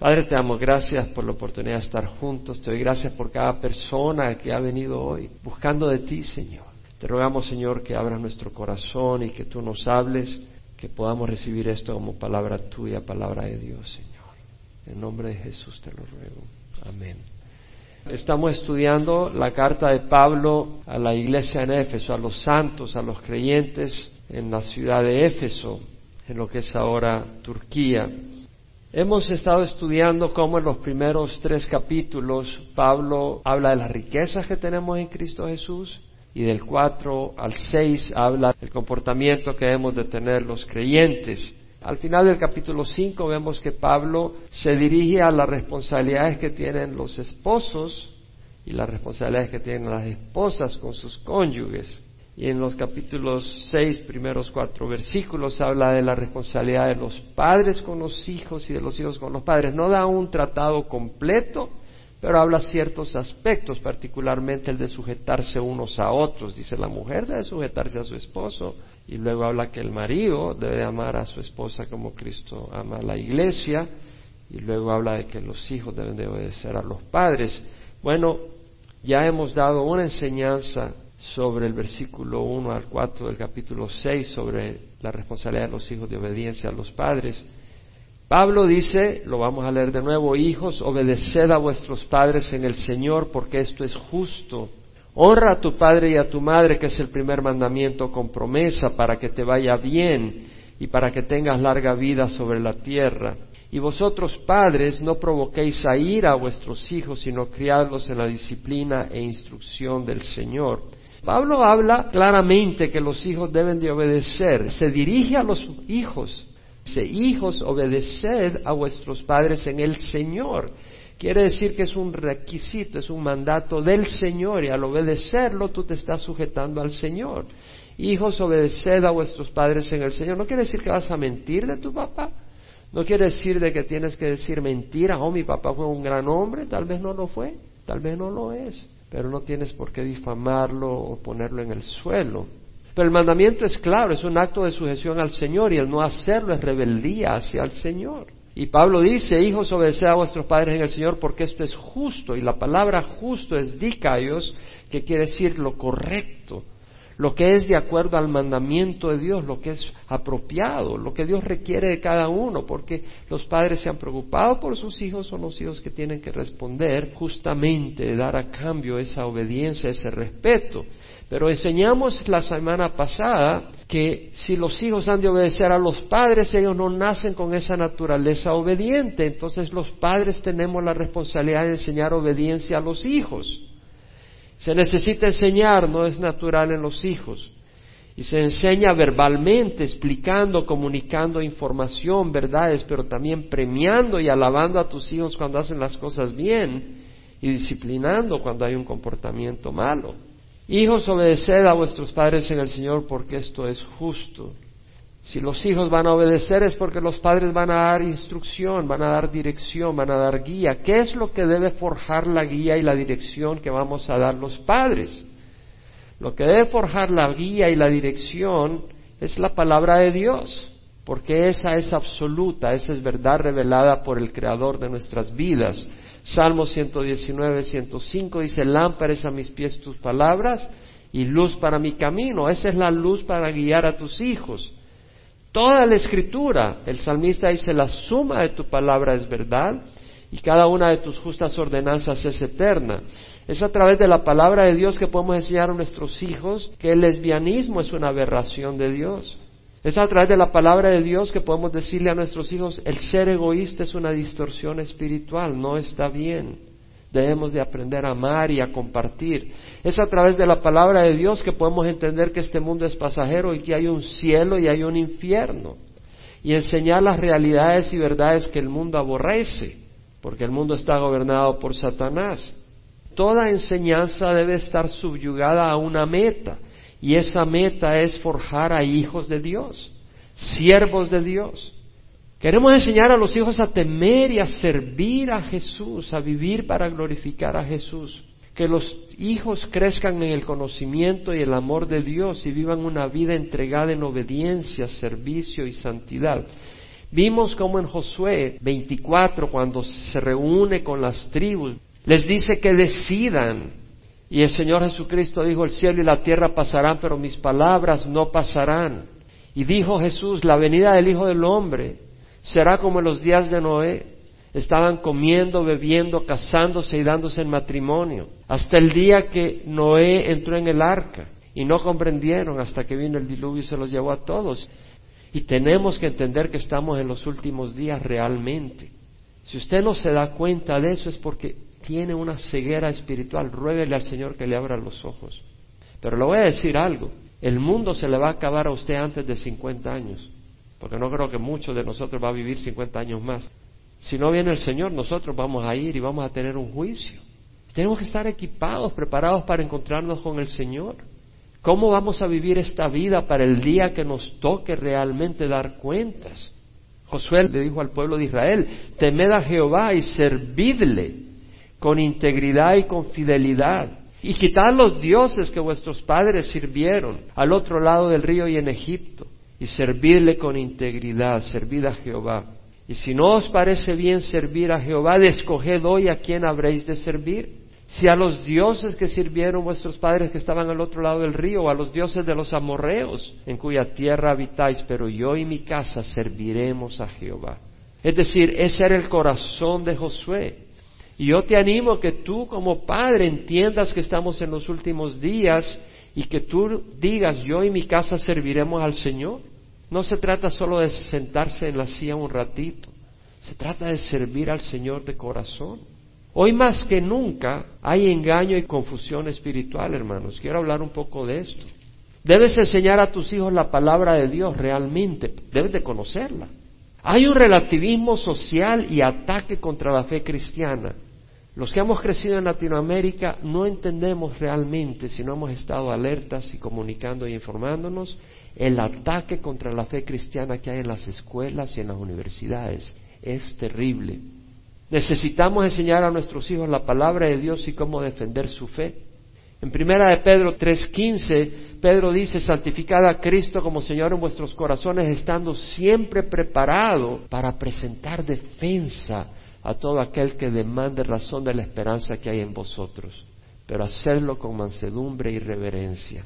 Padre, te damos gracias por la oportunidad de estar juntos. Te doy gracias por cada persona que ha venido hoy buscando de ti, Señor. Te rogamos, Señor, que abras nuestro corazón y que tú nos hables, que podamos recibir esto como palabra tuya, palabra de Dios, Señor. En nombre de Jesús te lo ruego. Amén. Estamos estudiando la carta de Pablo a la iglesia en Éfeso, a los santos, a los creyentes en la ciudad de Éfeso, en lo que es ahora Turquía. Hemos estado estudiando cómo en los primeros tres capítulos Pablo habla de las riquezas que tenemos en Cristo Jesús y del cuatro al seis habla del comportamiento que debemos de tener los creyentes. Al final del capítulo cinco vemos que Pablo se dirige a las responsabilidades que tienen los esposos y las responsabilidades que tienen las esposas con sus cónyuges y en los capítulos seis, primeros cuatro versículos, habla de la responsabilidad de los padres con los hijos y de los hijos con los padres. No da un tratado completo, pero habla ciertos aspectos, particularmente el de sujetarse unos a otros. Dice la mujer debe sujetarse a su esposo y luego habla que el marido debe amar a su esposa como Cristo ama a la iglesia y luego habla de que los hijos deben de obedecer a los padres. Bueno, ya hemos dado una enseñanza sobre el versículo 1 al 4 del capítulo 6 sobre la responsabilidad de los hijos de obediencia a los padres. Pablo dice, lo vamos a leer de nuevo, hijos, obedeced a vuestros padres en el Señor porque esto es justo. Honra a tu padre y a tu madre, que es el primer mandamiento con promesa para que te vaya bien y para que tengas larga vida sobre la tierra. Y vosotros padres no provoquéis a ira a vuestros hijos, sino criadlos en la disciplina e instrucción del Señor. Pablo habla claramente que los hijos deben de obedecer. Se dirige a los hijos. Dice, hijos, obedeced a vuestros padres en el Señor. Quiere decir que es un requisito, es un mandato del Señor y al obedecerlo tú te estás sujetando al Señor. Hijos, obedeced a vuestros padres en el Señor. No quiere decir que vas a mentir de tu papá. No quiere decir de que tienes que decir mentiras. Oh, mi papá fue un gran hombre. Tal vez no lo fue. Tal vez no lo es pero no tienes por qué difamarlo o ponerlo en el suelo. Pero el mandamiento es claro, es un acto de sujeción al Señor y el no hacerlo es rebeldía hacia el Señor. Y Pablo dice, hijos, obedeced a vuestros padres en el Señor porque esto es justo. Y la palabra justo es dikaios, que quiere decir lo correcto, lo que es de acuerdo al mandamiento de Dios, lo que es apropiado, lo que Dios requiere de cada uno, porque los padres se han preocupado por sus hijos, son los hijos que tienen que responder justamente, dar a cambio esa obediencia, ese respeto. Pero enseñamos la semana pasada que si los hijos han de obedecer a los padres, ellos no nacen con esa naturaleza obediente. Entonces los padres tenemos la responsabilidad de enseñar obediencia a los hijos. Se necesita enseñar, no es natural en los hijos. Y se enseña verbalmente, explicando, comunicando información, verdades, pero también premiando y alabando a tus hijos cuando hacen las cosas bien y disciplinando cuando hay un comportamiento malo. Hijos, obedeced a vuestros padres en el Señor porque esto es justo. Si los hijos van a obedecer es porque los padres van a dar instrucción, van a dar dirección, van a dar guía. ¿Qué es lo que debe forjar la guía y la dirección que vamos a dar los padres? Lo que debe forjar la guía y la dirección es la palabra de Dios, porque esa es absoluta, esa es verdad revelada por el Creador de nuestras vidas. Salmo 119, 105 dice, lámparas a mis pies tus palabras y luz para mi camino. Esa es la luz para guiar a tus hijos. Toda la escritura, el salmista dice, la suma de tu palabra es verdad y cada una de tus justas ordenanzas es eterna. Es a través de la palabra de Dios que podemos enseñar a nuestros hijos que el lesbianismo es una aberración de Dios. Es a través de la palabra de Dios que podemos decirle a nuestros hijos, el ser egoísta es una distorsión espiritual, no está bien. Debemos de aprender a amar y a compartir. Es a través de la palabra de Dios que podemos entender que este mundo es pasajero y que hay un cielo y hay un infierno. Y enseñar las realidades y verdades que el mundo aborrece, porque el mundo está gobernado por Satanás. Toda enseñanza debe estar subyugada a una meta, y esa meta es forjar a hijos de Dios, siervos de Dios. Queremos enseñar a los hijos a temer y a servir a Jesús, a vivir para glorificar a Jesús. Que los hijos crezcan en el conocimiento y el amor de Dios y vivan una vida entregada en obediencia, servicio y santidad. Vimos como en Josué 24, cuando se reúne con las tribus, les dice que decidan. Y el Señor Jesucristo dijo, el cielo y la tierra pasarán, pero mis palabras no pasarán. Y dijo Jesús, la venida del Hijo del Hombre será como en los días de Noé. Estaban comiendo, bebiendo, casándose y dándose en matrimonio, hasta el día que Noé entró en el arca. Y no comprendieron hasta que vino el diluvio y se los llevó a todos. Y tenemos que entender que estamos en los últimos días realmente. Si usted no se da cuenta de eso es porque tiene una ceguera espiritual. Ruéguele al Señor que le abra los ojos. Pero le voy a decir algo. El mundo se le va a acabar a usted antes de 50 años. Porque no creo que muchos de nosotros va a vivir 50 años más. Si no viene el Señor, nosotros vamos a ir y vamos a tener un juicio. Tenemos que estar equipados, preparados para encontrarnos con el Señor. ¿Cómo vamos a vivir esta vida para el día que nos toque realmente dar cuentas? Josué le dijo al pueblo de Israel, temed a Jehová y servidle con integridad y con fidelidad, y quitad los dioses que vuestros padres sirvieron al otro lado del río y en Egipto, y servidle con integridad, servid a Jehová. Y si no os parece bien servir a Jehová, escoged hoy a quién habréis de servir si a los dioses que sirvieron vuestros padres que estaban al otro lado del río, o a los dioses de los amorreos en cuya tierra habitáis, pero yo y mi casa serviremos a Jehová. Es decir, ese era el corazón de Josué. Y yo te animo que tú como padre entiendas que estamos en los últimos días y que tú digas, yo y mi casa serviremos al Señor. No se trata solo de sentarse en la silla un ratito, se trata de servir al Señor de corazón. Hoy más que nunca hay engaño y confusión espiritual, hermanos. Quiero hablar un poco de esto. Debes enseñar a tus hijos la palabra de Dios realmente, debes de conocerla. Hay un relativismo social y ataque contra la fe cristiana. Los que hemos crecido en Latinoamérica no entendemos realmente, si no hemos estado alertas y comunicando y informándonos, el ataque contra la fe cristiana que hay en las escuelas y en las universidades. Es terrible. Necesitamos enseñar a nuestros hijos la palabra de Dios y cómo defender su fe. En primera de Pedro 3:15, Pedro dice, santificad a Cristo como Señor en vuestros corazones, estando siempre preparado para presentar defensa a todo aquel que demande razón de la esperanza que hay en vosotros, pero hacerlo con mansedumbre y reverencia.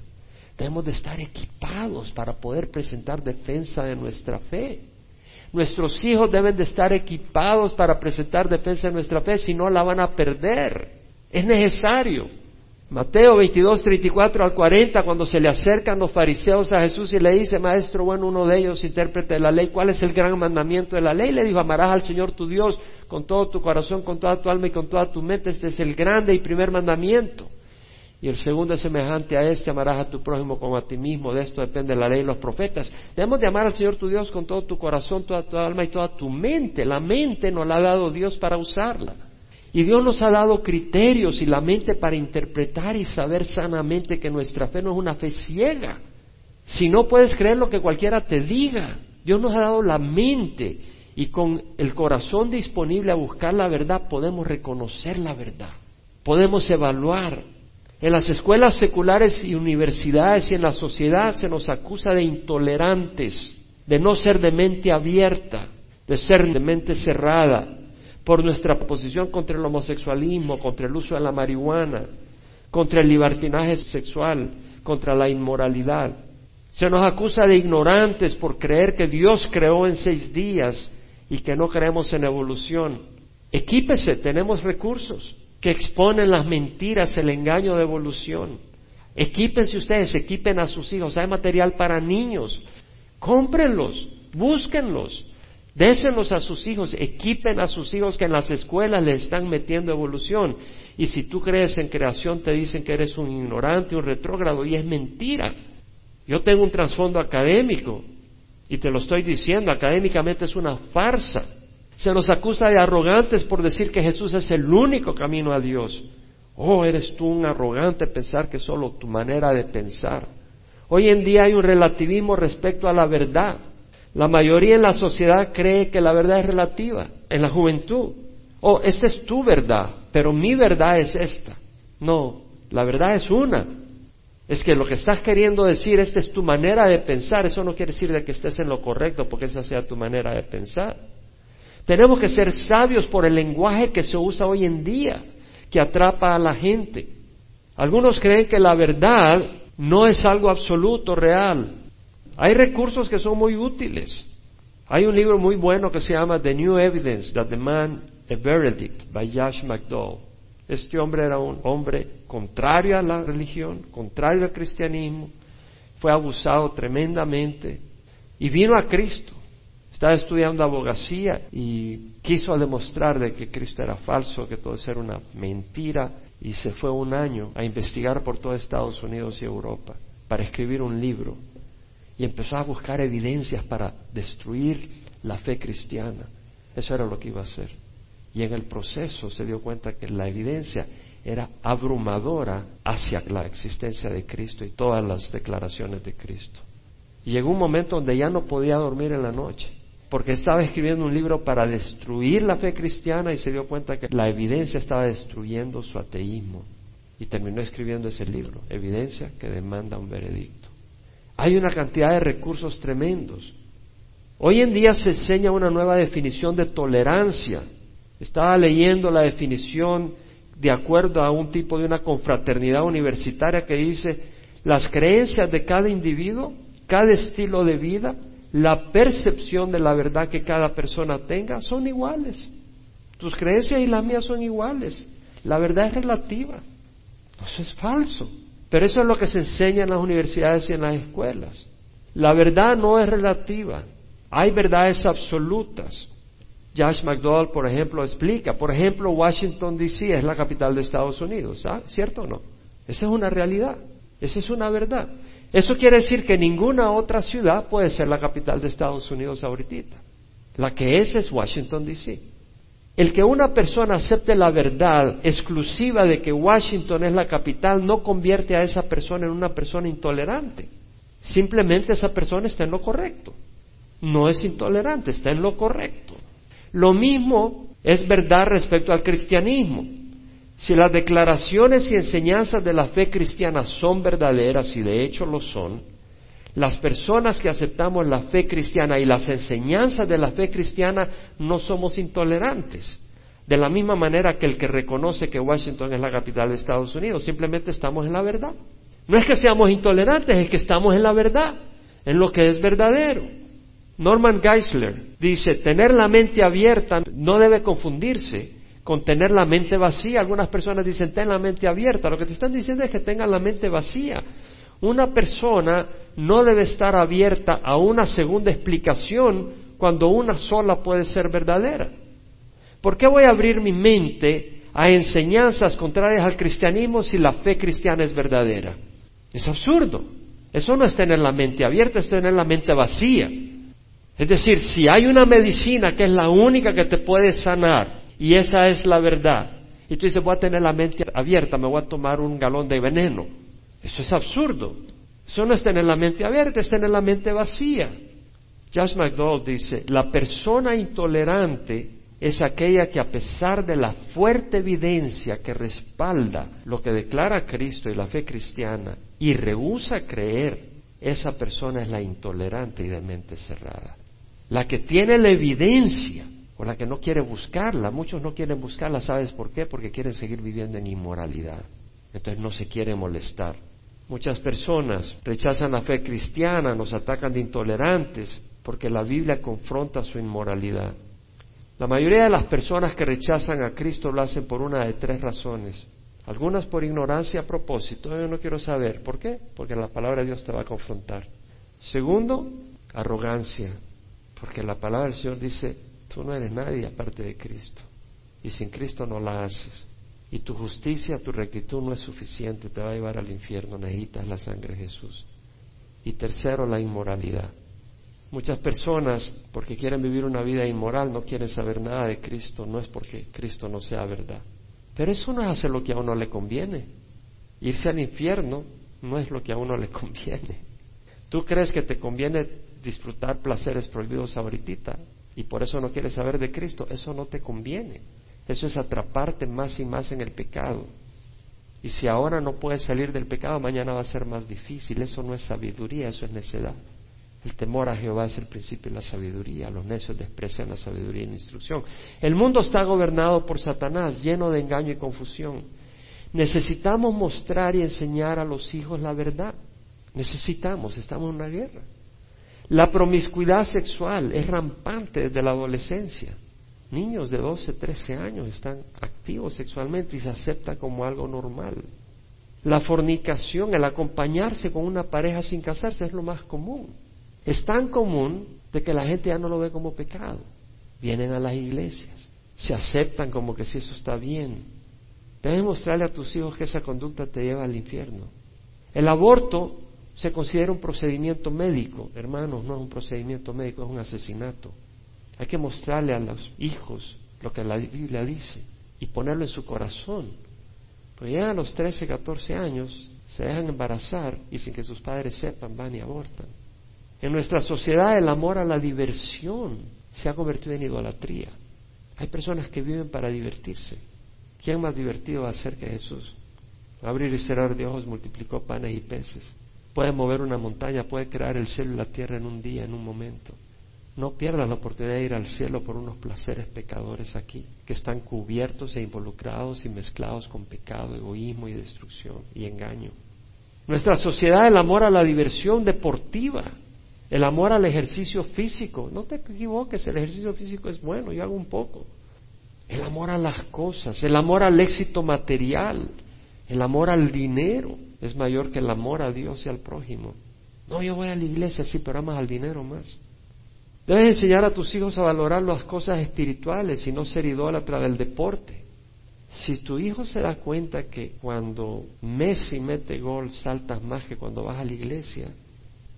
Debemos de estar equipados para poder presentar defensa de nuestra fe. Nuestros hijos deben de estar equipados para presentar defensa de nuestra fe, si no la van a perder. Es necesario. Mateo 22, 34 al 40, cuando se le acercan los fariseos a Jesús y le dice, Maestro, bueno, uno de ellos, intérprete de la ley, ¿cuál es el gran mandamiento de la ley? Le dijo, amarás al Señor tu Dios con todo tu corazón, con toda tu alma y con toda tu mente. Este es el grande y primer mandamiento. Y el segundo es semejante a este, amarás a tu prójimo como a ti mismo. De esto depende la ley y los profetas. Debemos de amar al Señor tu Dios con todo tu corazón, toda tu alma y toda tu mente. La mente nos la ha dado Dios para usarla. Y Dios nos ha dado criterios y la mente para interpretar y saber sanamente que nuestra fe no es una fe ciega. Si no puedes creer lo que cualquiera te diga, Dios nos ha dado la mente y con el corazón disponible a buscar la verdad podemos reconocer la verdad. Podemos evaluar en las escuelas seculares y universidades y en la sociedad se nos acusa de intolerantes, de no ser de mente abierta, de ser de mente cerrada, por nuestra posición contra el homosexualismo, contra el uso de la marihuana, contra el libertinaje sexual, contra la inmoralidad. Se nos acusa de ignorantes por creer que Dios creó en seis días y que no creemos en evolución. Equípese, tenemos recursos que exponen las mentiras, el engaño de evolución. Equípense ustedes, equipen a sus hijos. Hay material para niños. Cómprenlos, búsquenlos, désenlos a sus hijos, equipen a sus hijos que en las escuelas les están metiendo evolución. Y si tú crees en creación, te dicen que eres un ignorante, un retrógrado, y es mentira. Yo tengo un trasfondo académico, y te lo estoy diciendo, académicamente es una farsa. Se nos acusa de arrogantes por decir que Jesús es el único camino a Dios. Oh, eres tú un arrogante pensar que solo tu manera de pensar. Hoy en día hay un relativismo respecto a la verdad. La mayoría en la sociedad cree que la verdad es relativa, en la juventud. Oh, esta es tu verdad, pero mi verdad es esta. No, la verdad es una. Es que lo que estás queriendo decir, esta es tu manera de pensar, eso no quiere decir de que estés en lo correcto porque esa sea tu manera de pensar. Tenemos que ser sabios por el lenguaje que se usa hoy en día, que atrapa a la gente. Algunos creen que la verdad no es algo absoluto, real. Hay recursos que son muy útiles. Hay un libro muy bueno que se llama The New Evidence That the Man a Verdict by Josh McDowell. Este hombre era un hombre contrario a la religión, contrario al cristianismo, fue abusado tremendamente y vino a Cristo. Estaba estudiando abogacía y quiso demostrar de que Cristo era falso, que todo eso era una mentira y se fue un año a investigar por todo Estados Unidos y Europa para escribir un libro y empezó a buscar evidencias para destruir la fe cristiana. Eso era lo que iba a hacer. Y en el proceso se dio cuenta que la evidencia era abrumadora hacia la existencia de Cristo y todas las declaraciones de Cristo. Y llegó un momento donde ya no podía dormir en la noche, porque estaba escribiendo un libro para destruir la fe cristiana y se dio cuenta que la evidencia estaba destruyendo su ateísmo. Y terminó escribiendo ese libro, Evidencia que demanda un veredicto. Hay una cantidad de recursos tremendos. Hoy en día se enseña una nueva definición de tolerancia estaba leyendo la definición de acuerdo a un tipo de una confraternidad universitaria que dice las creencias de cada individuo, cada estilo de vida, la percepción de la verdad que cada persona tenga son iguales. Tus creencias y las mías son iguales. La verdad es relativa. Eso es falso. Pero eso es lo que se enseña en las universidades y en las escuelas. La verdad no es relativa. Hay verdades absolutas. Josh McDowell, por ejemplo, explica, por ejemplo, Washington, D.C. es la capital de Estados Unidos. ¿cierto o no? Esa es una realidad, esa es una verdad. Eso quiere decir que ninguna otra ciudad puede ser la capital de Estados Unidos ahorita. La que es es Washington, D.C. El que una persona acepte la verdad exclusiva de que Washington es la capital no convierte a esa persona en una persona intolerante. Simplemente esa persona está en lo correcto. No es intolerante, está en lo correcto. Lo mismo es verdad respecto al cristianismo. Si las declaraciones y enseñanzas de la fe cristiana son verdaderas, y de hecho lo son, las personas que aceptamos la fe cristiana y las enseñanzas de la fe cristiana no somos intolerantes. De la misma manera que el que reconoce que Washington es la capital de Estados Unidos, simplemente estamos en la verdad. No es que seamos intolerantes, es que estamos en la verdad, en lo que es verdadero. Norman Geisler dice, tener la mente abierta no debe confundirse con tener la mente vacía. Algunas personas dicen, ten la mente abierta. Lo que te están diciendo es que tengan la mente vacía. Una persona no debe estar abierta a una segunda explicación cuando una sola puede ser verdadera. ¿Por qué voy a abrir mi mente a enseñanzas contrarias al cristianismo si la fe cristiana es verdadera? Es absurdo. Eso no es tener la mente abierta, es tener la mente vacía. Es decir, si hay una medicina que es la única que te puede sanar y esa es la verdad, y tú dices voy a tener la mente abierta, me voy a tomar un galón de veneno, eso es absurdo. Eso no es tener la mente abierta, es tener la mente vacía. Josh McDowell dice, la persona intolerante es aquella que a pesar de la fuerte evidencia que respalda lo que declara Cristo y la fe cristiana y rehúsa creer, esa persona es la intolerante y de mente cerrada. La que tiene la evidencia o la que no quiere buscarla, muchos no quieren buscarla, ¿sabes por qué? Porque quieren seguir viviendo en inmoralidad. Entonces no se quiere molestar. Muchas personas rechazan la fe cristiana, nos atacan de intolerantes, porque la Biblia confronta su inmoralidad. La mayoría de las personas que rechazan a Cristo lo hacen por una de tres razones. Algunas por ignorancia a propósito. Yo no quiero saber. ¿Por qué? Porque la palabra de Dios te va a confrontar. Segundo, arrogancia. Porque la palabra del Señor dice, tú no eres nadie aparte de Cristo. Y sin Cristo no la haces. Y tu justicia, tu rectitud no es suficiente, te va a llevar al infierno, necesitas la sangre de Jesús. Y tercero, la inmoralidad. Muchas personas, porque quieren vivir una vida inmoral, no quieren saber nada de Cristo, no es porque Cristo no sea verdad. Pero eso no es hacer lo que a uno le conviene. Irse al infierno no es lo que a uno le conviene. Tú crees que te conviene disfrutar placeres prohibidos ahorita y por eso no quieres saber de Cristo, eso no te conviene. Eso es atraparte más y más en el pecado. Y si ahora no puedes salir del pecado, mañana va a ser más difícil. Eso no es sabiduría, eso es necedad. El temor a Jehová es el principio de la sabiduría. Los necios desprecian la sabiduría y la instrucción. El mundo está gobernado por Satanás, lleno de engaño y confusión. Necesitamos mostrar y enseñar a los hijos la verdad. Necesitamos, estamos en una guerra. La promiscuidad sexual es rampante desde la adolescencia. Niños de 12, 13 años están activos sexualmente y se acepta como algo normal. La fornicación, el acompañarse con una pareja sin casarse es lo más común. Es tan común de que la gente ya no lo ve como pecado. Vienen a las iglesias, se aceptan como que si eso está bien. Debes mostrarle a tus hijos que esa conducta te lleva al infierno. El aborto se considera un procedimiento médico. Hermanos, no es un procedimiento médico, es un asesinato. Hay que mostrarle a los hijos lo que la Biblia dice y ponerlo en su corazón. Pues ya a los 13, 14 años se dejan embarazar y sin que sus padres sepan van y abortan. En nuestra sociedad el amor a la diversión se ha convertido en idolatría. Hay personas que viven para divertirse. ¿Quién más divertido va a ser que Jesús? Abrir y cerrar de ojos multiplicó panes y peces. Puede mover una montaña, puede crear el cielo y la tierra en un día, en un momento. No pierdas la oportunidad de ir al cielo por unos placeres pecadores aquí, que están cubiertos e involucrados y mezclados con pecado, egoísmo y destrucción y engaño. Nuestra sociedad, el amor a la diversión deportiva, el amor al ejercicio físico. No te equivoques, el ejercicio físico es bueno, yo hago un poco. El amor a las cosas, el amor al éxito material, el amor al dinero es mayor que el amor a Dios y al prójimo. No, yo voy a la iglesia, sí, pero amas al dinero más. Debes enseñar a tus hijos a valorar las cosas espirituales y no ser idólatra del deporte. Si tu hijo se da cuenta que cuando Messi mete gol saltas más que cuando vas a la iglesia,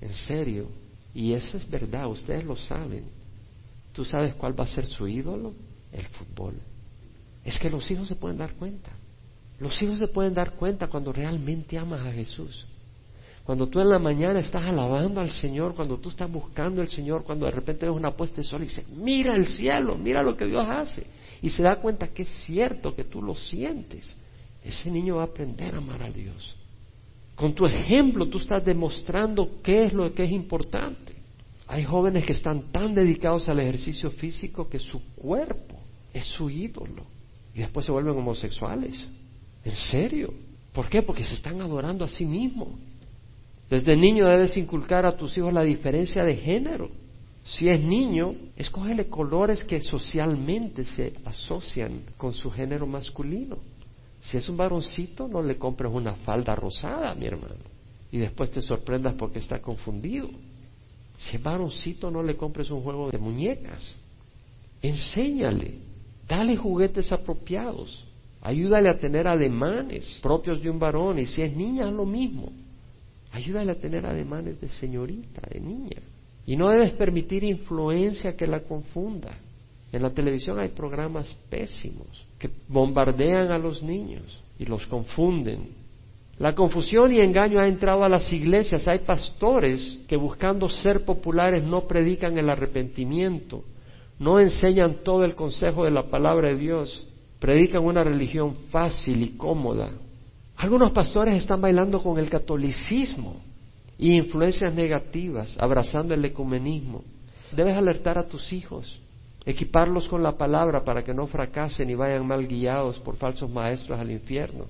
en serio, y eso es verdad, ustedes lo saben, ¿tú sabes cuál va a ser su ídolo? El fútbol. Es que los hijos se pueden dar cuenta. Los hijos se pueden dar cuenta cuando realmente amas a Jesús. Cuando tú en la mañana estás alabando al Señor, cuando tú estás buscando al Señor, cuando de repente ves una puesta de sol y dices, mira el cielo, mira lo que Dios hace. Y se da cuenta que es cierto, que tú lo sientes. Ese niño va a aprender a amar a Dios. Con tu ejemplo tú estás demostrando qué es lo que es importante. Hay jóvenes que están tan dedicados al ejercicio físico que su cuerpo es su ídolo. Y después se vuelven homosexuales. ¿En serio? ¿Por qué? Porque se están adorando a sí mismos. Desde niño debes inculcar a tus hijos la diferencia de género. Si es niño, escógele colores que socialmente se asocian con su género masculino. Si es un varoncito, no le compres una falda rosada, mi hermano, y después te sorprendas porque está confundido. Si es varoncito, no le compres un juego de muñecas. Enséñale, dale juguetes apropiados, ayúdale a tener ademanes propios de un varón, y si es niña, lo mismo. Ayúdale a tener ademanes de señorita, de niña. Y no debes permitir influencia que la confunda. En la televisión hay programas pésimos que bombardean a los niños y los confunden. La confusión y engaño ha entrado a las iglesias. Hay pastores que buscando ser populares no predican el arrepentimiento, no enseñan todo el consejo de la palabra de Dios, predican una religión fácil y cómoda, algunos pastores están bailando con el catolicismo y influencias negativas, abrazando el ecumenismo. Debes alertar a tus hijos, equiparlos con la palabra para que no fracasen y vayan mal guiados por falsos maestros al infierno.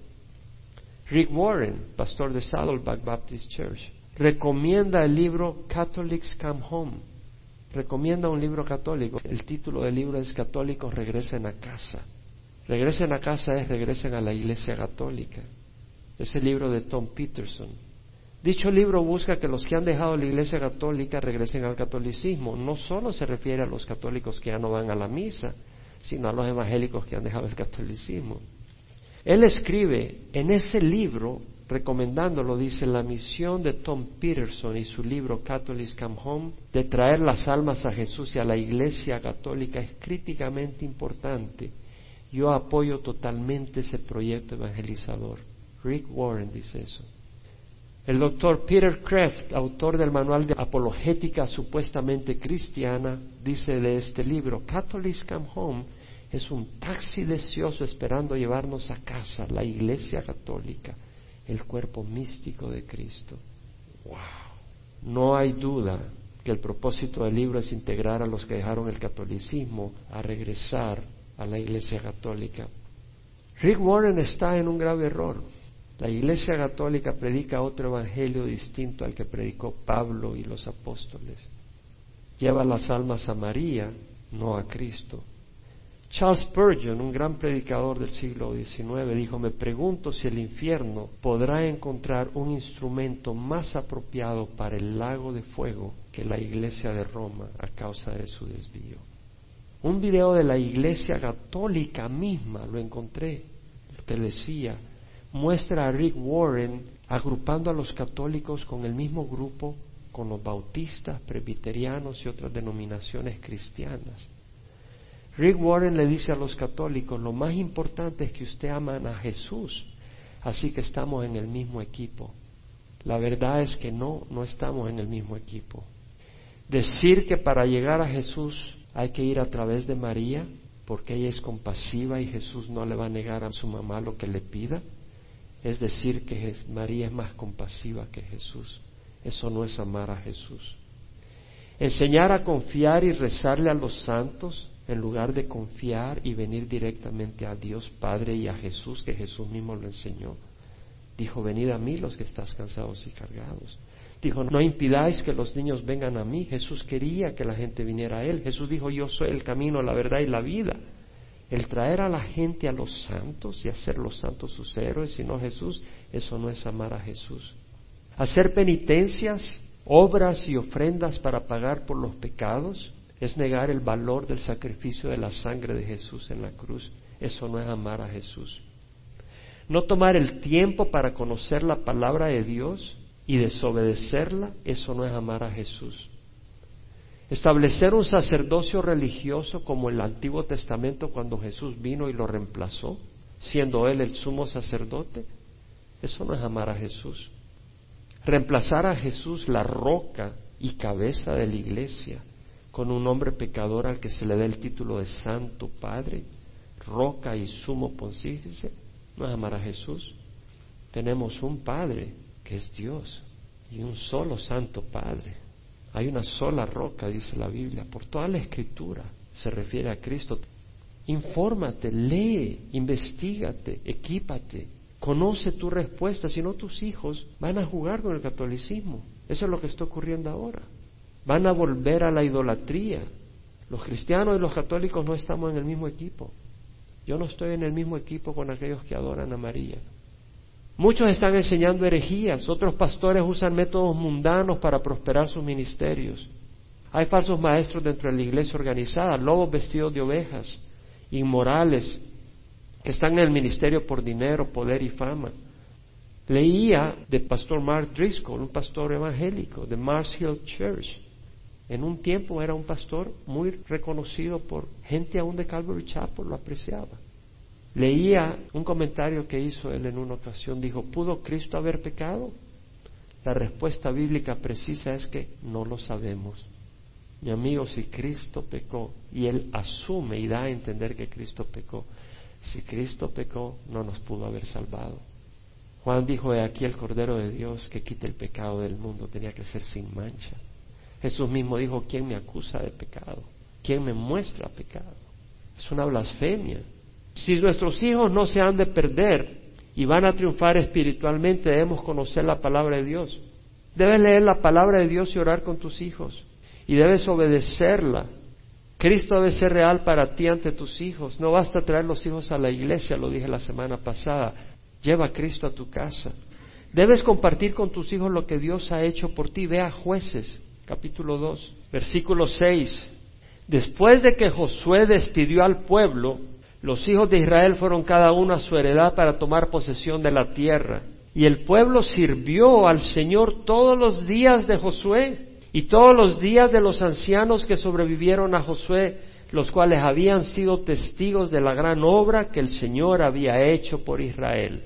Rick Warren, pastor de Saddleback Baptist Church, recomienda el libro Catholics Come Home. Recomienda un libro católico. El título del libro es Católicos regresen a casa. Regresen a casa es regresen a la iglesia católica es el libro de Tom Peterson. Dicho libro busca que los que han dejado la Iglesia Católica regresen al catolicismo. No solo se refiere a los católicos que ya no van a la misa, sino a los evangélicos que han dejado el catolicismo. Él escribe en ese libro, recomendándolo, dice, la misión de Tom Peterson y su libro Catholics Come Home, de traer las almas a Jesús y a la Iglesia Católica es críticamente importante. Yo apoyo totalmente ese proyecto evangelizador. Rick Warren dice eso. El doctor Peter Kraft, autor del manual de apologética supuestamente cristiana, dice de este libro, Catholics Come Home es un taxi deseoso esperando llevarnos a casa, la Iglesia Católica, el cuerpo místico de Cristo. ¡Wow! No hay duda que el propósito del libro es integrar a los que dejaron el catolicismo a regresar a la Iglesia Católica. Rick Warren está en un grave error. La Iglesia Católica predica otro evangelio distinto al que predicó Pablo y los apóstoles. Lleva las almas a María, no a Cristo. Charles Spurgeon, un gran predicador del siglo XIX, dijo, me pregunto si el infierno podrá encontrar un instrumento más apropiado para el lago de fuego que la iglesia de Roma a causa de su desvío. Un video de la iglesia católica misma lo encontré, que decía, muestra a Rick Warren agrupando a los católicos con el mismo grupo con los bautistas, presbiterianos y otras denominaciones cristianas Rick Warren le dice a los católicos, lo más importante es que usted aman a Jesús, así que estamos en el mismo equipo. La verdad es que no, no estamos en el mismo equipo. Decir que para llegar a Jesús hay que ir a través de María, porque ella es compasiva y Jesús no le va a negar a su mamá lo que le pida, es decir que María es más compasiva que Jesús. Eso no es amar a Jesús. Enseñar a confiar y rezarle a los santos en lugar de confiar y venir directamente a Dios Padre y a Jesús, que Jesús mismo lo enseñó. Dijo, venid a mí los que estás cansados y cargados. Dijo, no impidáis que los niños vengan a mí. Jesús quería que la gente viniera a Él. Jesús dijo, yo soy el camino, la verdad y la vida. El traer a la gente a los santos y hacer los santos sus héroes, sino Jesús, eso no es amar a Jesús. Hacer penitencias, obras y ofrendas para pagar por los pecados, es negar el valor del sacrificio de la sangre de Jesús en la cruz. Eso no es amar a Jesús. No tomar el tiempo para conocer la palabra de Dios y desobedecerla, eso no es amar a Jesús. Establecer un sacerdocio religioso como el Antiguo Testamento cuando Jesús vino y lo reemplazó, siendo Él el sumo sacerdote, eso no es amar a Jesús. Reemplazar a Jesús la roca y cabeza de la iglesia con un hombre pecador al que se le da el título de Santo Padre, roca y sumo pontífice, no es amar a Jesús. Tenemos un Padre que es Dios y un solo Santo Padre. Hay una sola roca, dice la Biblia, por toda la escritura se refiere a Cristo. Infórmate, lee, investigate, equípate, conoce tu respuesta, si no tus hijos van a jugar con el catolicismo. Eso es lo que está ocurriendo ahora van a volver a la idolatría. Los cristianos y los católicos no estamos en el mismo equipo. Yo no estoy en el mismo equipo con aquellos que adoran a María. Muchos están enseñando herejías, otros pastores usan métodos mundanos para prosperar sus ministerios. Hay falsos maestros dentro de la iglesia organizada, lobos vestidos de ovejas, inmorales, que están en el ministerio por dinero, poder y fama. Leía del pastor Mark Driscoll, un pastor evangélico de Mars Hill Church, en un tiempo era un pastor muy reconocido por gente aún de Calvary Chapel, lo apreciaba. Leía un comentario que hizo él en una ocasión, dijo, ¿pudo Cristo haber pecado? La respuesta bíblica precisa es que no lo sabemos. Mi amigo, si Cristo pecó, y él asume y da a entender que Cristo pecó, si Cristo pecó, no nos pudo haber salvado. Juan dijo, he aquí el Cordero de Dios que quita el pecado del mundo, tenía que ser sin mancha. Jesús mismo dijo, ¿quién me acusa de pecado? ¿Quién me muestra pecado? Es una blasfemia. Si nuestros hijos no se han de perder y van a triunfar espiritualmente, debemos conocer la palabra de Dios. Debes leer la palabra de Dios y orar con tus hijos. Y debes obedecerla. Cristo debe ser real para ti ante tus hijos. No basta traer los hijos a la iglesia, lo dije la semana pasada. Lleva a Cristo a tu casa. Debes compartir con tus hijos lo que Dios ha hecho por ti. Ve a jueces capítulo 2, versículo 6. Después de que Josué despidió al pueblo, los hijos de Israel fueron cada uno a su heredad para tomar posesión de la tierra. Y el pueblo sirvió al Señor todos los días de Josué y todos los días de los ancianos que sobrevivieron a Josué, los cuales habían sido testigos de la gran obra que el Señor había hecho por Israel.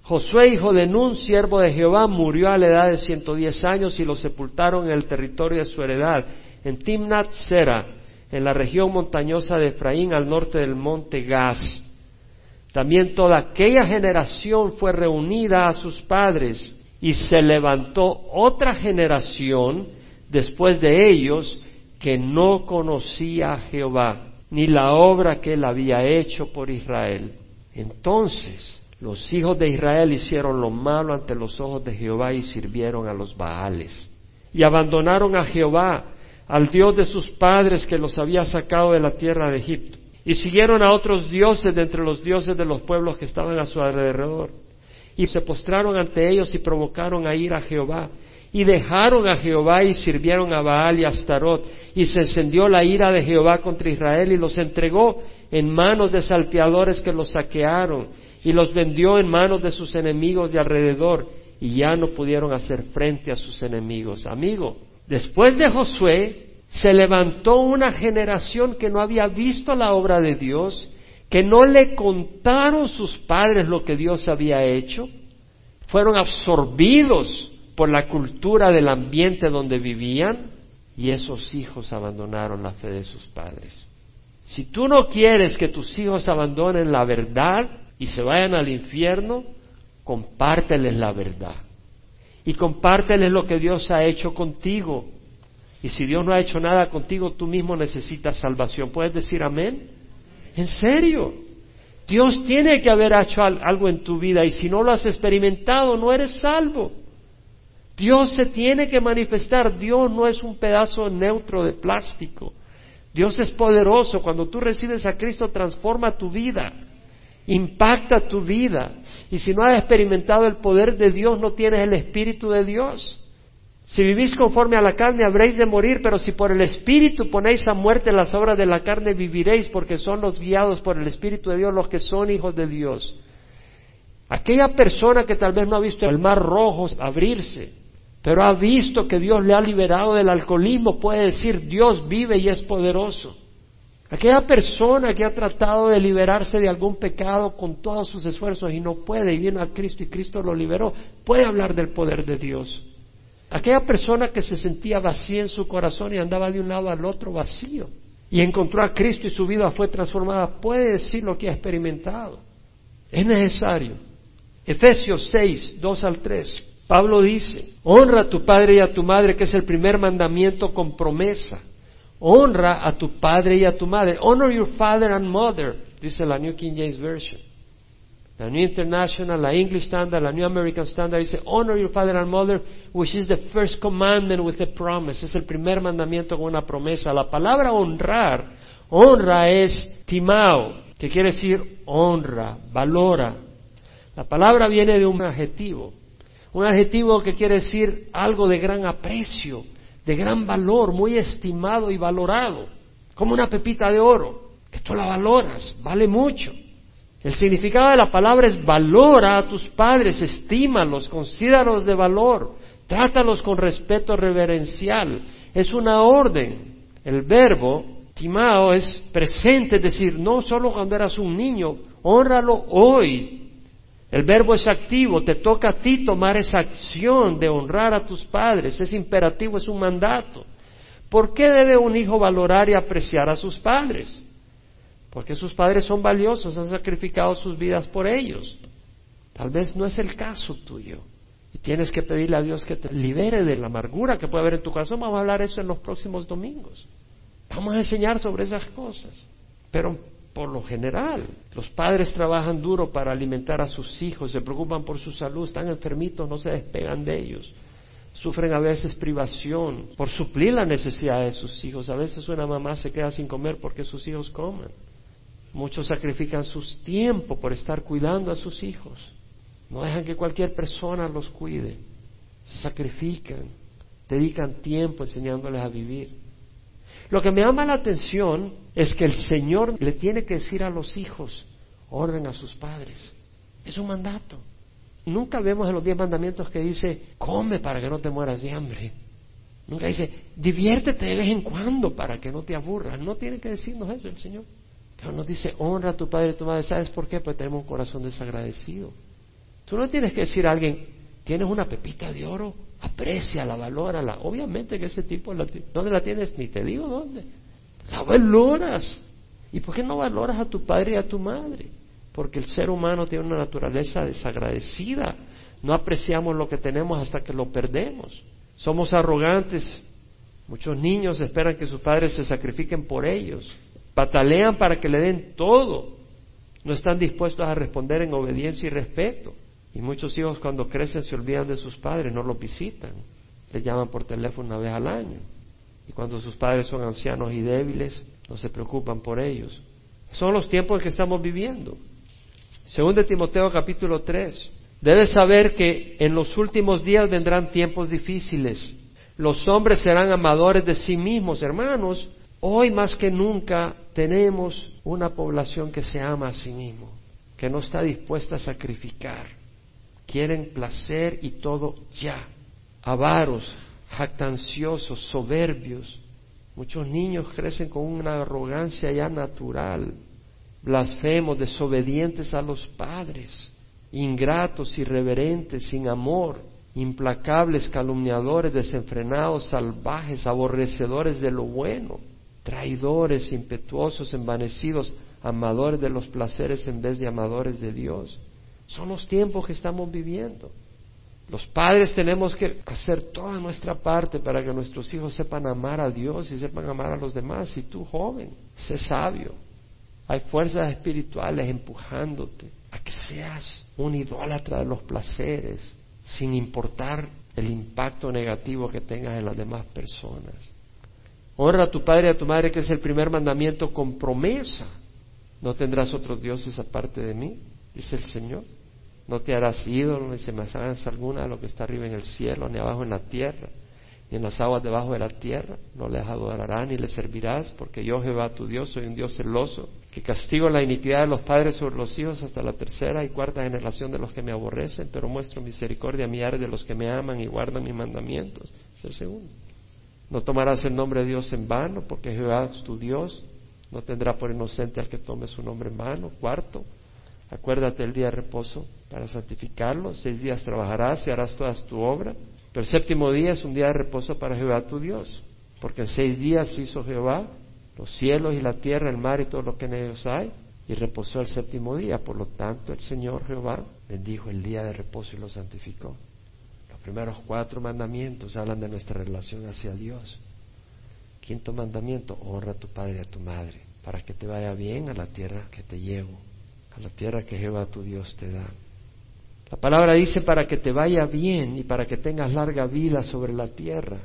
Josué, hijo de Nun, siervo de Jehová, murió a la edad de ciento diez años y lo sepultaron en el territorio de su heredad, en Timnat Sera, en la región montañosa de Efraín al norte del monte Gaz. También toda aquella generación fue reunida a sus padres y se levantó otra generación después de ellos que no conocía a Jehová ni la obra que él había hecho por Israel. Entonces los hijos de Israel hicieron lo malo ante los ojos de Jehová y sirvieron a los Baales. Y abandonaron a Jehová, al Dios de sus padres que los había sacado de la tierra de Egipto. Y siguieron a otros dioses de entre los dioses de los pueblos que estaban a su alrededor. Y se postraron ante ellos y provocaron a ir a Jehová. Y dejaron a Jehová y sirvieron a Baal y a Astarot. Y se encendió la ira de Jehová contra Israel y los entregó en manos de salteadores que los saquearon y los vendió en manos de sus enemigos de alrededor y ya no pudieron hacer frente a sus enemigos. Amigo, después de Josué se levantó una generación que no había visto la obra de Dios, que no le contaron sus padres lo que Dios había hecho, fueron absorbidos por la cultura del ambiente donde vivían y esos hijos abandonaron la fe de sus padres. Si tú no quieres que tus hijos abandonen la verdad y se vayan al infierno, compárteles la verdad. Y compárteles lo que Dios ha hecho contigo. Y si Dios no ha hecho nada contigo, tú mismo necesitas salvación. ¿Puedes decir amén? ¿En serio? Dios tiene que haber hecho algo en tu vida y si no lo has experimentado, no eres salvo. Dios se tiene que manifestar. Dios no es un pedazo neutro de plástico. Dios es poderoso. Cuando tú recibes a Cristo, transforma tu vida, impacta tu vida. Y si no has experimentado el poder de Dios, no tienes el Espíritu de Dios. Si vivís conforme a la carne, habréis de morir, pero si por el Espíritu ponéis a muerte las obras de la carne, viviréis, porque son los guiados por el Espíritu de Dios los que son hijos de Dios. Aquella persona que tal vez no ha visto el mar rojo abrirse, pero ha visto que Dios le ha liberado del alcoholismo, puede decir, Dios vive y es poderoso. Aquella persona que ha tratado de liberarse de algún pecado con todos sus esfuerzos y no puede y viene a Cristo y Cristo lo liberó, puede hablar del poder de Dios. Aquella persona que se sentía vacía en su corazón y andaba de un lado al otro vacío y encontró a Cristo y su vida fue transformada, puede decir lo que ha experimentado. Es necesario. Efesios 6, 2 al 3. Pablo dice, honra a tu padre y a tu madre, que es el primer mandamiento con promesa. Honra a tu padre y a tu madre. Honor your father and mother, dice la New King James Version. La New International, la English Standard, la New American Standard dice, honor your father and mother, which is the first commandment with a promise. Es el primer mandamiento con una promesa. La palabra honrar, honra es timao, que quiere decir honra, valora. La palabra viene de un adjetivo. Un adjetivo que quiere decir algo de gran aprecio, de gran valor, muy estimado y valorado, como una pepita de oro, que tú la valoras, vale mucho. El significado de la palabra es valora a tus padres, estímalos, considéralos de valor, trátalos con respeto reverencial. Es una orden. El verbo timao es presente, es decir, no solo cuando eras un niño, honralo hoy, el verbo es activo, te toca a ti tomar esa acción de honrar a tus padres, es imperativo, es un mandato. ¿Por qué debe un hijo valorar y apreciar a sus padres? Porque sus padres son valiosos, han sacrificado sus vidas por ellos. Tal vez no es el caso tuyo. Y tienes que pedirle a Dios que te libere de la amargura que puede haber en tu corazón. Vamos a hablar eso en los próximos domingos. Vamos a enseñar sobre esas cosas. Pero por lo general. Los padres trabajan duro para alimentar a sus hijos, se preocupan por su salud, están enfermitos, no se despegan de ellos. Sufren a veces privación por suplir la necesidad de sus hijos. A veces una mamá se queda sin comer porque sus hijos comen. Muchos sacrifican su tiempo por estar cuidando a sus hijos. No dejan que cualquier persona los cuide. Se sacrifican, dedican tiempo enseñándoles a vivir. Lo que me llama la atención es que el Señor le tiene que decir a los hijos, orden a sus padres. Es un mandato. Nunca vemos en los diez mandamientos que dice, come para que no te mueras de hambre. Nunca dice, diviértete de vez en cuando para que no te aburras. No tiene que decirnos eso el Señor. Pero nos dice, honra a tu padre y tu madre. ¿Sabes por qué? Pues tenemos un corazón desagradecido. Tú no tienes que decir a alguien, tienes una pepita de oro, apréciala, valórala. Obviamente que ese tipo, ¿dónde la tienes? Ni te digo dónde. La valoras. ¿Y por qué no valoras a tu padre y a tu madre? Porque el ser humano tiene una naturaleza desagradecida. No apreciamos lo que tenemos hasta que lo perdemos. Somos arrogantes. Muchos niños esperan que sus padres se sacrifiquen por ellos. Patalean para que le den todo. No están dispuestos a responder en obediencia y respeto. Y muchos hijos cuando crecen se olvidan de sus padres, no los visitan. Les llaman por teléfono una vez al año. Y cuando sus padres son ancianos y débiles, no se preocupan por ellos. Son los tiempos en que estamos viviendo. Según de Timoteo capítulo 3. Debes saber que en los últimos días vendrán tiempos difíciles. Los hombres serán amadores de sí mismos, hermanos. Hoy más que nunca tenemos una población que se ama a sí mismo, que no está dispuesta a sacrificar. Quieren placer y todo ya. Avaros, jactanciosos, soberbios. Muchos niños crecen con una arrogancia ya natural, blasfemos, desobedientes a los padres, ingratos, irreverentes, sin amor, implacables, calumniadores, desenfrenados, salvajes, aborrecedores de lo bueno, traidores, impetuosos, envanecidos, amadores de los placeres en vez de amadores de Dios. Son los tiempos que estamos viviendo. Los padres tenemos que hacer toda nuestra parte para que nuestros hijos sepan amar a Dios y sepan amar a los demás. Y tú, joven, sé sabio. Hay fuerzas espirituales empujándote a que seas un idólatra de los placeres, sin importar el impacto negativo que tengas en las demás personas. Honra a tu padre y a tu madre, que es el primer mandamiento con promesa. No tendrás otros dioses aparte de mí, dice el Señor. No te harás ídolo ni semejanza alguna de lo que está arriba en el cielo, ni abajo en la tierra, ni en las aguas debajo de la tierra. No les adorarás ni les servirás, porque yo, Jehová tu Dios, soy un Dios celoso, que castigo la iniquidad de los padres sobre los hijos hasta la tercera y cuarta generación de los que me aborrecen, pero muestro misericordia a mi de los que me aman y guardan mis mandamientos. Es el segundo. No tomarás el nombre de Dios en vano, porque Jehová es tu Dios. No tendrá por inocente al que tome su nombre en vano. Cuarto, Acuérdate el día de reposo para santificarlo. Seis días trabajarás y harás toda tu obra. Pero el séptimo día es un día de reposo para Jehová tu Dios. Porque en seis días hizo Jehová los cielos y la tierra, el mar y todo lo que en ellos hay. Y reposó el séptimo día. Por lo tanto, el Señor Jehová bendijo el día de reposo y lo santificó. Los primeros cuatro mandamientos hablan de nuestra relación hacia Dios. Quinto mandamiento, honra a tu padre y a tu madre, para que te vaya bien a la tierra que te llevo a la tierra que Jehová tu Dios te da. La palabra dice para que te vaya bien y para que tengas larga vida sobre la tierra.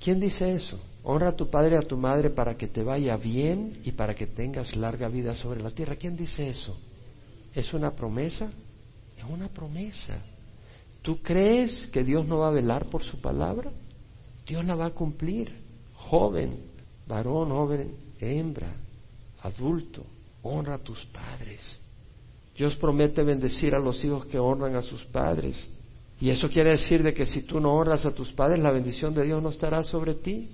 ¿Quién dice eso? Honra a tu padre y a tu madre para que te vaya bien y para que tengas larga vida sobre la tierra. ¿Quién dice eso? ¿Es una promesa? Es una promesa. ¿Tú crees que Dios no va a velar por su palabra? Dios la va a cumplir. Joven, varón, joven, hembra, adulto, honra a tus padres. Dios promete bendecir a los hijos que honran a sus padres. Y eso quiere decir de que si tú no honras a tus padres, la bendición de Dios no estará sobre ti.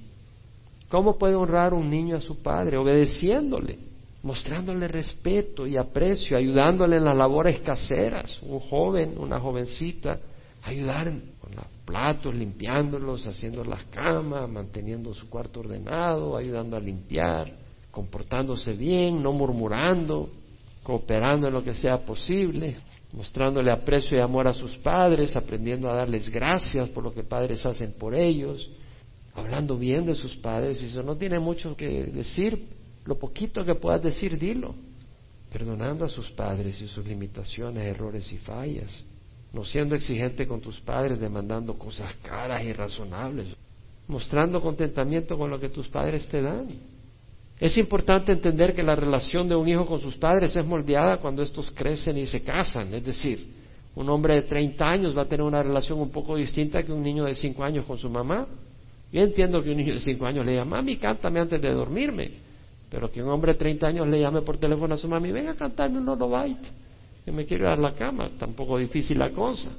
¿Cómo puede honrar un niño a su padre? Obedeciéndole, mostrándole respeto y aprecio, ayudándole en las labores caseras. Un joven, una jovencita, ayudar con los platos, limpiándolos, haciendo las camas, manteniendo su cuarto ordenado, ayudando a limpiar, comportándose bien, no murmurando, cooperando en lo que sea posible, mostrándole aprecio y amor a sus padres, aprendiendo a darles gracias por lo que padres hacen por ellos, hablando bien de sus padres. Eso no tiene mucho que decir, lo poquito que puedas decir, dilo. Perdonando a sus padres y sus limitaciones, errores y fallas. No siendo exigente con tus padres, demandando cosas caras y razonables. Mostrando contentamiento con lo que tus padres te dan es importante entender que la relación de un hijo con sus padres es moldeada cuando estos crecen y se casan. Es decir, un hombre de 30 años va a tener una relación un poco distinta que un niño de 5 años con su mamá. Yo entiendo que un niño de 5 años le llama, mami, cántame antes de dormirme. Pero que un hombre de 30 años le llame por teléfono a su mami, venga a cantarme un baite, que me quiero ir a la cama. Tampoco difícil la cosa.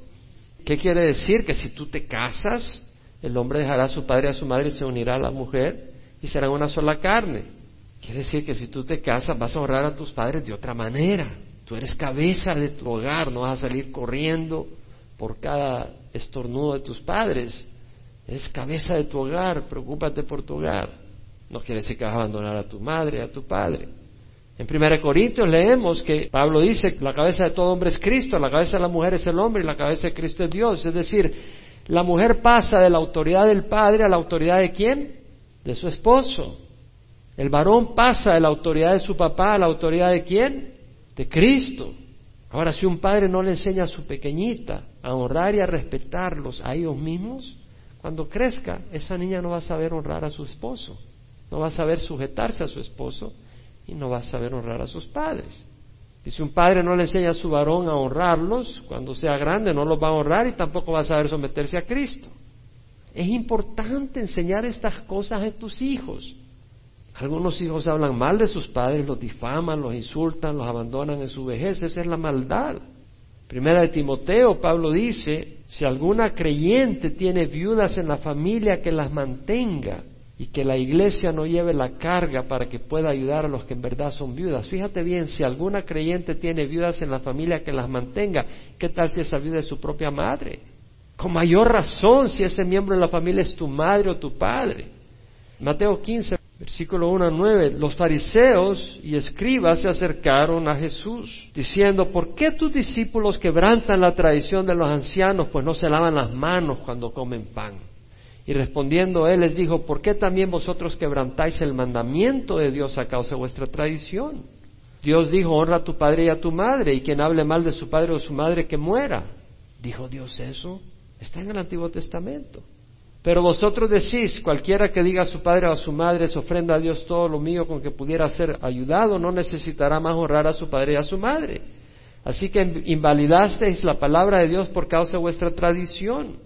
¿Qué quiere decir? Que si tú te casas, el hombre dejará a su padre y a su madre y se unirá a la mujer y serán una sola carne. Quiere decir que si tú te casas vas a honrar a tus padres de otra manera. Tú eres cabeza de tu hogar, no vas a salir corriendo por cada estornudo de tus padres. Eres cabeza de tu hogar, preocúpate por tu hogar. No quiere decir que vas a abandonar a tu madre, a tu padre. En 1 Corintios leemos que Pablo dice, la cabeza de todo hombre es Cristo, la cabeza de la mujer es el hombre y la cabeza de Cristo es Dios. Es decir, la mujer pasa de la autoridad del padre a la autoridad de quién? De su esposo. El varón pasa de la autoridad de su papá a la autoridad de quién? De Cristo. Ahora, si un padre no le enseña a su pequeñita a honrar y a respetarlos a ellos mismos, cuando crezca, esa niña no va a saber honrar a su esposo, no va a saber sujetarse a su esposo y no va a saber honrar a sus padres. Y si un padre no le enseña a su varón a honrarlos, cuando sea grande no los va a honrar y tampoco va a saber someterse a Cristo. Es importante enseñar estas cosas a tus hijos. Algunos hijos hablan mal de sus padres, los difaman, los insultan, los abandonan en su vejez. Esa es la maldad. Primera de Timoteo, Pablo dice, si alguna creyente tiene viudas en la familia, que las mantenga y que la iglesia no lleve la carga para que pueda ayudar a los que en verdad son viudas. Fíjate bien, si alguna creyente tiene viudas en la familia que las mantenga, ¿qué tal si esa viuda es su propia madre? Con mayor razón si ese miembro de la familia es tu madre o tu padre. Mateo 15, versículo 1 a 9, los fariseos y escribas se acercaron a Jesús, diciendo, ¿por qué tus discípulos quebrantan la tradición de los ancianos, pues no se lavan las manos cuando comen pan? Y respondiendo él les dijo, ¿por qué también vosotros quebrantáis el mandamiento de Dios a causa de vuestra tradición? Dios dijo, honra a tu padre y a tu madre, y quien hable mal de su padre o su madre, que muera. ¿Dijo Dios eso? Está en el Antiguo Testamento. Pero vosotros decís, cualquiera que diga a su padre o a su madre, se ofrenda a Dios todo lo mío con que pudiera ser ayudado, no necesitará más honrar a su padre y a su madre. Así que invalidasteis la palabra de Dios por causa de vuestra tradición.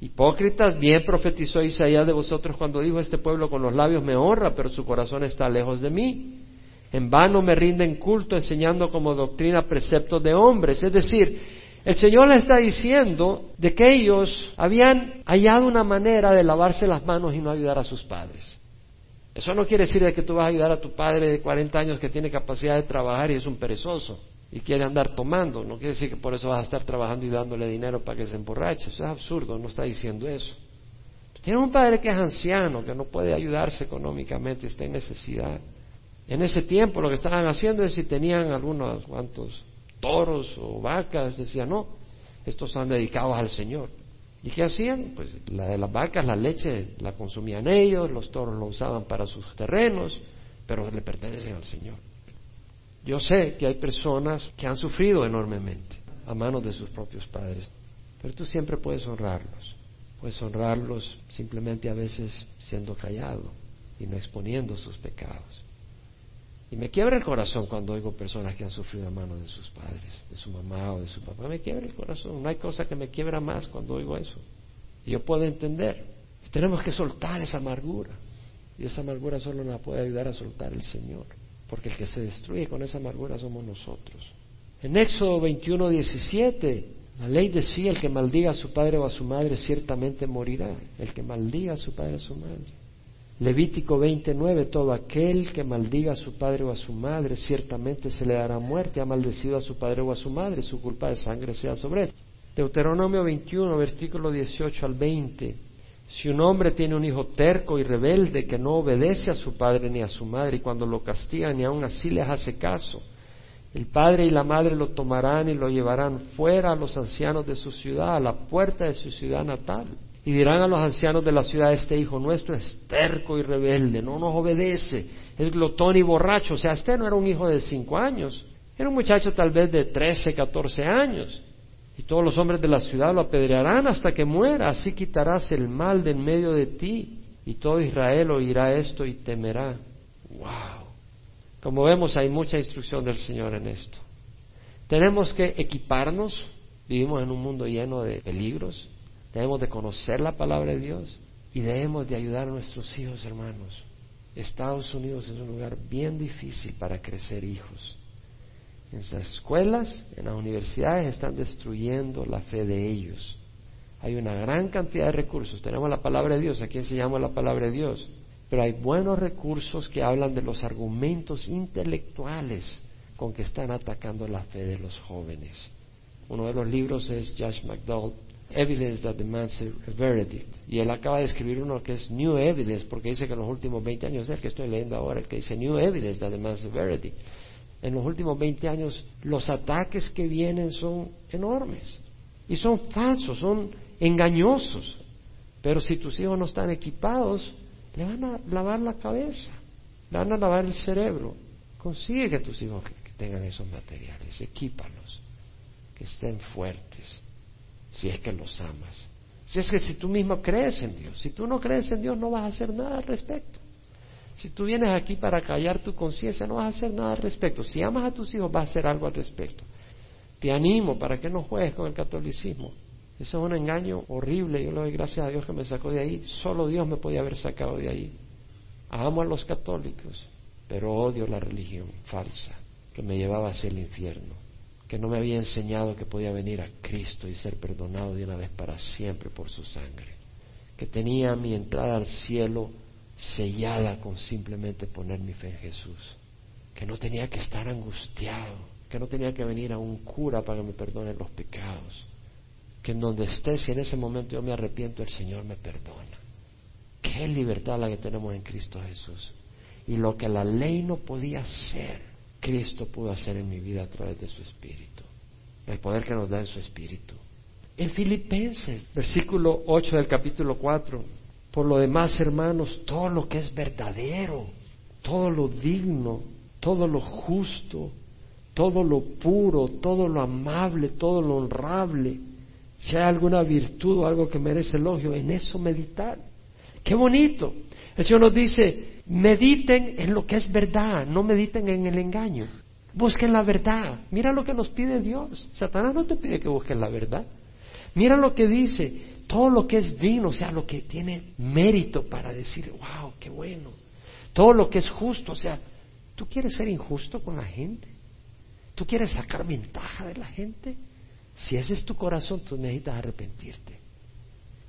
Hipócritas, bien profetizó Isaías de vosotros cuando dijo, este pueblo con los labios me honra, pero su corazón está lejos de mí. En vano me rinden culto enseñando como doctrina preceptos de hombres. Es decir, el Señor le está diciendo de que ellos habían hallado una manera de lavarse las manos y no ayudar a sus padres. Eso no quiere decir de que tú vas a ayudar a tu padre de 40 años que tiene capacidad de trabajar y es un perezoso y quiere andar tomando. No quiere decir que por eso vas a estar trabajando y dándole dinero para que se emborrache. Eso es absurdo, no está diciendo eso. Tiene un padre que es anciano, que no puede ayudarse económicamente, está en necesidad. En ese tiempo lo que estaban haciendo es si tenían algunos cuantos toros o vacas, decían, no, estos son dedicados al Señor. ¿Y qué hacían? Pues la de las vacas, la leche la consumían ellos, los toros lo usaban para sus terrenos, pero le pertenecen al Señor. Yo sé que hay personas que han sufrido enormemente a manos de sus propios padres, pero tú siempre puedes honrarlos. Puedes honrarlos simplemente a veces siendo callado y no exponiendo sus pecados. Y me quiebra el corazón cuando oigo personas que han sufrido a manos de sus padres, de su mamá o de su papá. Me quiebra el corazón. No hay cosa que me quiebra más cuando oigo eso. Y yo puedo entender. tenemos que soltar esa amargura. Y esa amargura solo nos puede ayudar a soltar el Señor porque el que se destruye con esa amargura somos nosotros. En Éxodo 21, 17, la ley decía, el que maldiga a su padre o a su madre ciertamente morirá, el que maldiga a su padre o a su madre. Levítico 29, todo aquel que maldiga a su padre o a su madre ciertamente se le dará muerte, ha maldecido a su padre o a su madre, su culpa de sangre sea sobre él. Deuteronomio 21, versículo 18 al 20, si un hombre tiene un hijo terco y rebelde que no obedece a su padre ni a su madre y cuando lo castigan y aún así les hace caso, el padre y la madre lo tomarán y lo llevarán fuera a los ancianos de su ciudad, a la puerta de su ciudad natal. Y dirán a los ancianos de la ciudad, este hijo nuestro es terco y rebelde, no nos obedece, es glotón y borracho. O sea, este no era un hijo de cinco años, era un muchacho tal vez de trece, catorce años. Y todos los hombres de la ciudad lo apedrearán hasta que muera. Así quitarás el mal de en medio de ti. Y todo Israel oirá esto y temerá. ¡Wow! Como vemos, hay mucha instrucción del Señor en esto. Tenemos que equiparnos. Vivimos en un mundo lleno de peligros. Debemos de conocer la palabra de Dios y debemos de ayudar a nuestros hijos, hermanos. Estados Unidos es un lugar bien difícil para crecer hijos. En las escuelas, en las universidades están destruyendo la fe de ellos. Hay una gran cantidad de recursos. Tenemos la palabra de Dios. Aquí enseñamos la palabra de Dios. Pero hay buenos recursos que hablan de los argumentos intelectuales con que están atacando la fe de los jóvenes. Uno de los libros es Josh McDowell, Evidence that demands a verdict. Y él acaba de escribir uno que es New Evidence, porque dice que en los últimos 20 años, es el que estoy leyendo ahora, el que dice New Evidence that demands a verdict. En los últimos 20 años los ataques que vienen son enormes y son falsos, son engañosos. Pero si tus hijos no están equipados, le van a lavar la cabeza, le van a lavar el cerebro. Consigue que tus hijos tengan esos materiales, equípalos, que estén fuertes, si es que los amas. Si es que si tú mismo crees en Dios, si tú no crees en Dios no vas a hacer nada al respecto. Si tú vienes aquí para callar tu conciencia, no vas a hacer nada al respecto. Si amas a tus hijos, vas a hacer algo al respecto. Te animo para que no juegues con el catolicismo. Eso es un engaño horrible. Yo le doy gracias a Dios que me sacó de ahí. Solo Dios me podía haber sacado de ahí. Amo a los católicos, pero odio la religión falsa que me llevaba hacia el infierno, que no me había enseñado que podía venir a Cristo y ser perdonado de una vez para siempre por su sangre, que tenía mi entrada al cielo sellada con simplemente poner mi fe en Jesús, que no tenía que estar angustiado, que no tenía que venir a un cura para que me perdone los pecados, que en donde esté, si en ese momento yo me arrepiento, el Señor me perdona. Qué libertad la que tenemos en Cristo Jesús. Y lo que la ley no podía hacer, Cristo pudo hacer en mi vida a través de su Espíritu. El poder que nos da en su Espíritu. En Filipenses, versículo 8 del capítulo 4, por lo demás, hermanos, todo lo que es verdadero, todo lo digno, todo lo justo, todo lo puro, todo lo amable, todo lo honrable, si hay alguna virtud o algo que merece elogio, en eso meditar. Qué bonito. El Señor nos dice, mediten en lo que es verdad, no mediten en el engaño. Busquen la verdad. Mira lo que nos pide Dios. Satanás no te pide que busques la verdad. Mira lo que dice, todo lo que es digno, o sea, lo que tiene mérito para decir, wow, qué bueno. Todo lo que es justo, o sea, ¿tú quieres ser injusto con la gente? ¿Tú quieres sacar ventaja de la gente? Si ese es tu corazón, tú necesitas arrepentirte.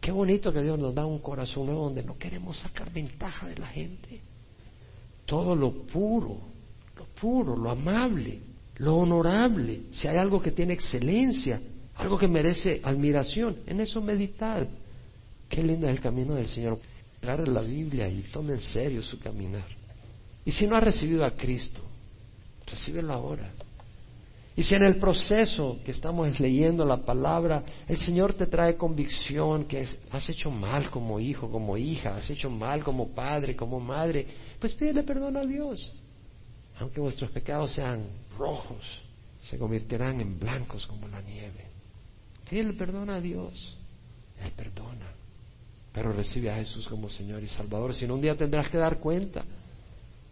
Qué bonito que Dios nos da un corazón nuevo donde no queremos sacar ventaja de la gente. Todo lo puro, lo puro, lo amable, lo honorable, si hay algo que tiene excelencia, algo que merece admiración, en eso meditar. Qué lindo es el camino del Señor. Agarre la Biblia y tome en serio su caminar. Y si no ha recibido a Cristo, recíbelo ahora. Y si en el proceso que estamos leyendo la palabra, el Señor te trae convicción que has hecho mal como hijo, como hija, has hecho mal como padre, como madre, pues pídele perdón a Dios. Aunque vuestros pecados sean rojos, se convertirán en blancos como la nieve. Pídele perdón a Dios. Él perdona. Pero recibe a Jesús como Señor y Salvador. Si no, un día tendrás que dar cuenta.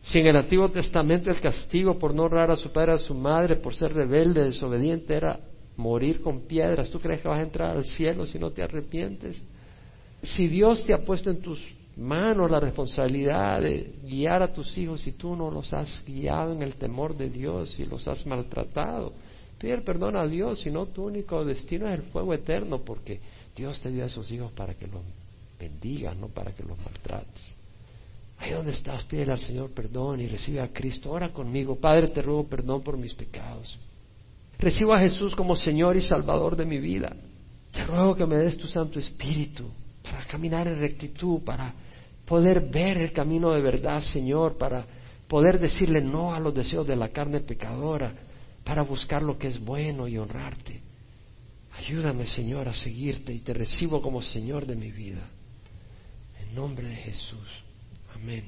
Si en el Antiguo Testamento el castigo por no honrar a su padre a su madre, por ser rebelde, desobediente, era morir con piedras, ¿tú crees que vas a entrar al cielo si no te arrepientes? Si Dios te ha puesto en tus manos la responsabilidad de guiar a tus hijos y tú no los has guiado en el temor de Dios y los has maltratado, pide perdón a Dios, si no tu único destino es el fuego eterno, porque Dios te dio a esos hijos para que los bendigas, no para que los maltrates. Ahí donde estás, pídele al Señor perdón y recibe a Cristo. Ora conmigo. Padre, te ruego perdón por mis pecados. Recibo a Jesús como Señor y Salvador de mi vida. Te ruego que me des tu Santo Espíritu para caminar en rectitud, para poder ver el camino de verdad, Señor, para poder decirle no a los deseos de la carne pecadora, para buscar lo que es bueno y honrarte. Ayúdame, Señor, a seguirte y te recibo como Señor de mi vida. En nombre de Jesús. Amén.